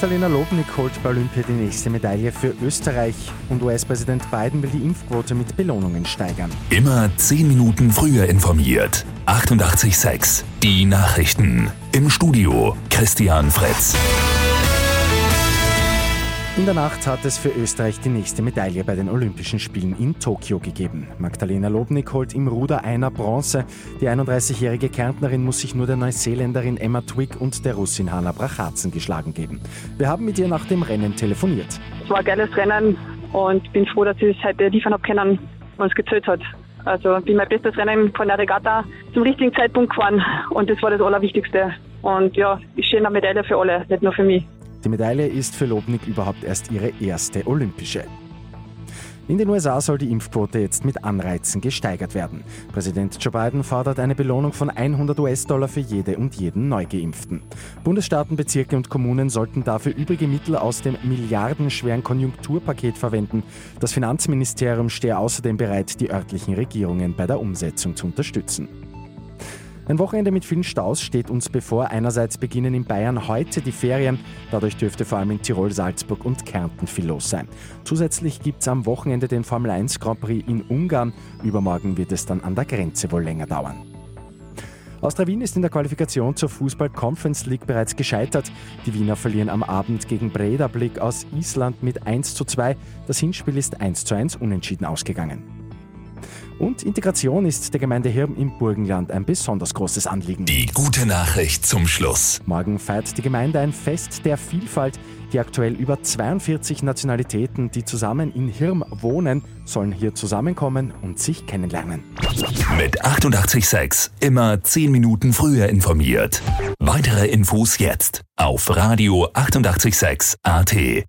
Magdalena Lobnik holt bei Olympia die nächste Medaille für Österreich und US-Präsident Biden will die Impfquote mit Belohnungen steigern. Immer 10 Minuten früher informiert. 88.6 Die Nachrichten. Im Studio Christian Fretz. In der Nacht hat es für Österreich die nächste Medaille bei den Olympischen Spielen in Tokio gegeben. Magdalena Lobnik holt im Ruder einer Bronze. Die 31-jährige Kärntnerin muss sich nur der Neuseeländerin Emma Twigg und der Russin Hanna Brachatzen geschlagen geben. Wir haben mit ihr nach dem Rennen telefoniert. Es war ein geiles Rennen und bin froh, dass ich es heute liefern habe können, was es gezählt hat. Also bin mein bestes Rennen von der Regatta zum richtigen Zeitpunkt gefahren und das war das Allerwichtigste. Und ja, ich eine Medaille für alle, nicht nur für mich. Die Medaille ist für Lobnik überhaupt erst ihre erste olympische. In den USA soll die Impfquote jetzt mit Anreizen gesteigert werden. Präsident Joe Biden fordert eine Belohnung von 100 US-Dollar für jede und jeden Neugeimpften. Bundesstaaten, Bezirke und Kommunen sollten dafür übrige Mittel aus dem milliardenschweren Konjunkturpaket verwenden. Das Finanzministerium stehe außerdem bereit, die örtlichen Regierungen bei der Umsetzung zu unterstützen. Ein Wochenende mit vielen Staus steht uns bevor. Einerseits beginnen in Bayern heute die Ferien. Dadurch dürfte vor allem in Tirol, Salzburg und Kärnten viel los sein. Zusätzlich gibt es am Wochenende den Formel 1 Grand Prix in Ungarn. Übermorgen wird es dann an der Grenze wohl länger dauern. Austria Wien ist in der Qualifikation zur Fußball Conference League bereits gescheitert. Die Wiener verlieren am Abend gegen Bredablick aus Island mit 1 zu 2. Das Hinspiel ist 1 zu 1 unentschieden ausgegangen. Und Integration ist der Gemeinde Hirn im Burgenland ein besonders großes Anliegen. Die gute Nachricht zum Schluss. Morgen feiert die Gemeinde ein Fest der Vielfalt. Die aktuell über 42 Nationalitäten, die zusammen in Hirn wohnen, sollen hier zusammenkommen und sich kennenlernen. Mit 886 immer 10 Minuten früher informiert. Weitere Infos jetzt auf Radio 886 AT.